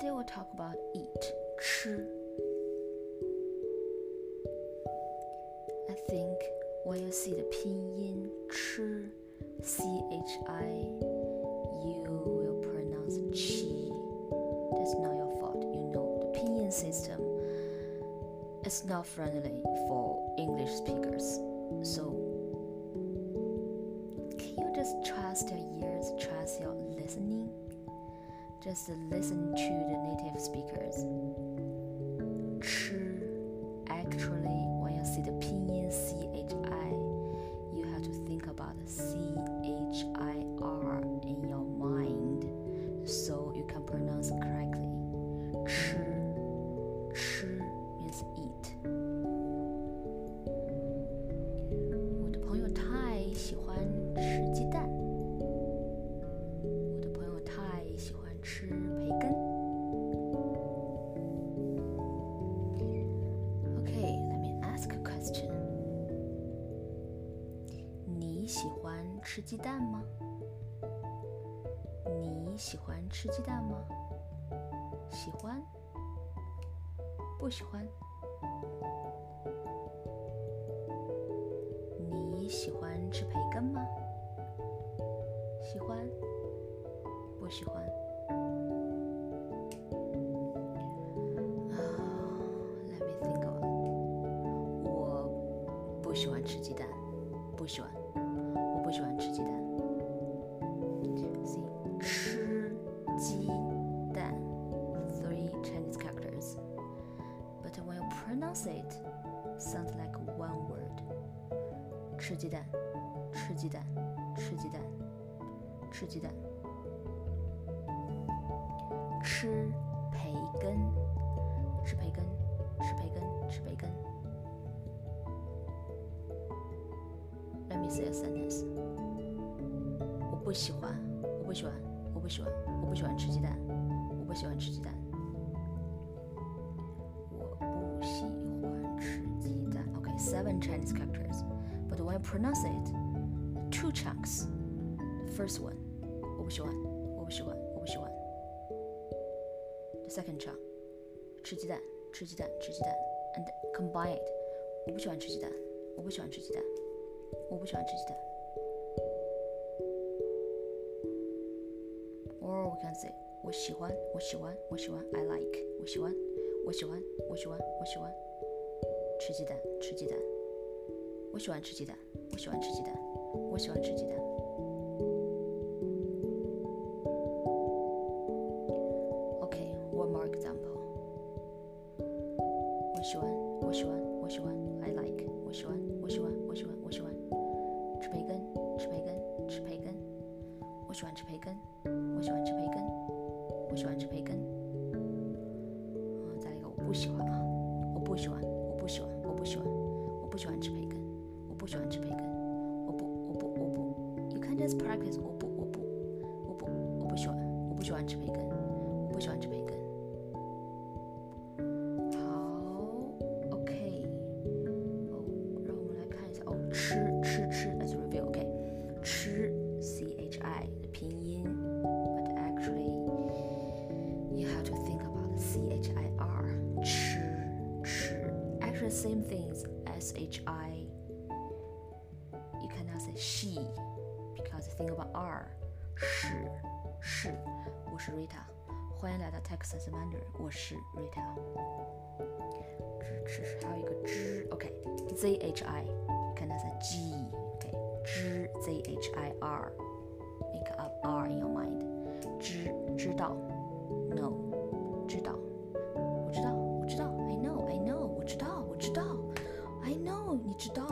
Today we'll talk about eat, 吃. I think when you see the pinyin 吃, C-H-I, you will pronounce chi. That's not your fault. You know the pinyin system is not friendly for English speakers. So can you just trust your ears, trust your listening? Just listen to the native speakers. 你喜欢吃鸡蛋吗？你喜欢吃鸡蛋吗？喜欢？不喜欢？你喜欢吃培根吗？喜欢？不喜欢？，Let me think。我不喜欢吃鸡蛋，不喜欢，不喜欢吃鸡蛋。See，吃鸡蛋，three Chinese characters, but when you pronounce it, sounds like one word. 吃鸡蛋，吃鸡蛋，吃鸡蛋，吃鸡蛋。吃 me say a sentence. 我不喜欢，我不喜欢，我不喜欢，我不喜欢吃鸡蛋，我不喜欢吃鸡蛋。我不喜欢吃鸡蛋。Okay, seven Chinese characters, but when I pronounce it, two chunks. The first one, 我不喜欢，我不喜欢，我不喜欢。The second chunk, 吃鸡蛋，吃鸡蛋，吃鸡蛋，and combine it. 我不喜欢吃鸡蛋，我不喜欢吃鸡蛋， 我不喜欢吃鸡蛋。Or we can say 我喜欢，我喜欢，我喜欢，I like，我喜欢，我喜欢，我喜欢，我喜欢，吃鸡蛋，吃鸡蛋，我喜欢吃鸡蛋，我喜欢吃鸡蛋，我喜欢吃鸡蛋。Okay, one more example. 我喜欢，我喜欢，我喜欢，I like，我喜欢，我喜欢，我喜欢，我喜欢，培根，吃培根，吃培根，我喜欢吃培根，我喜欢吃培根，我喜欢吃培根。再来一个，我不喜欢啊，我不喜欢，我不喜欢，我不喜欢，我不喜欢吃培根，我不喜欢吃培根，我不，我不，我不。You can just practice 我不，我不，我不，我不喜欢，我不喜欢吃培根，我不喜欢吃培根。好，OK，哦，让我们来看一下哦，吃吃吃 ，actually same things S H I. You cannot say she because think about R 是是，我是 Rita，欢迎来到 Texas Mandarin，我是 Rita。支持还有一个知，OK，Z H I，看它是 G，OK，知 Z H I R，make up R in your mind，知知道，know 你知道。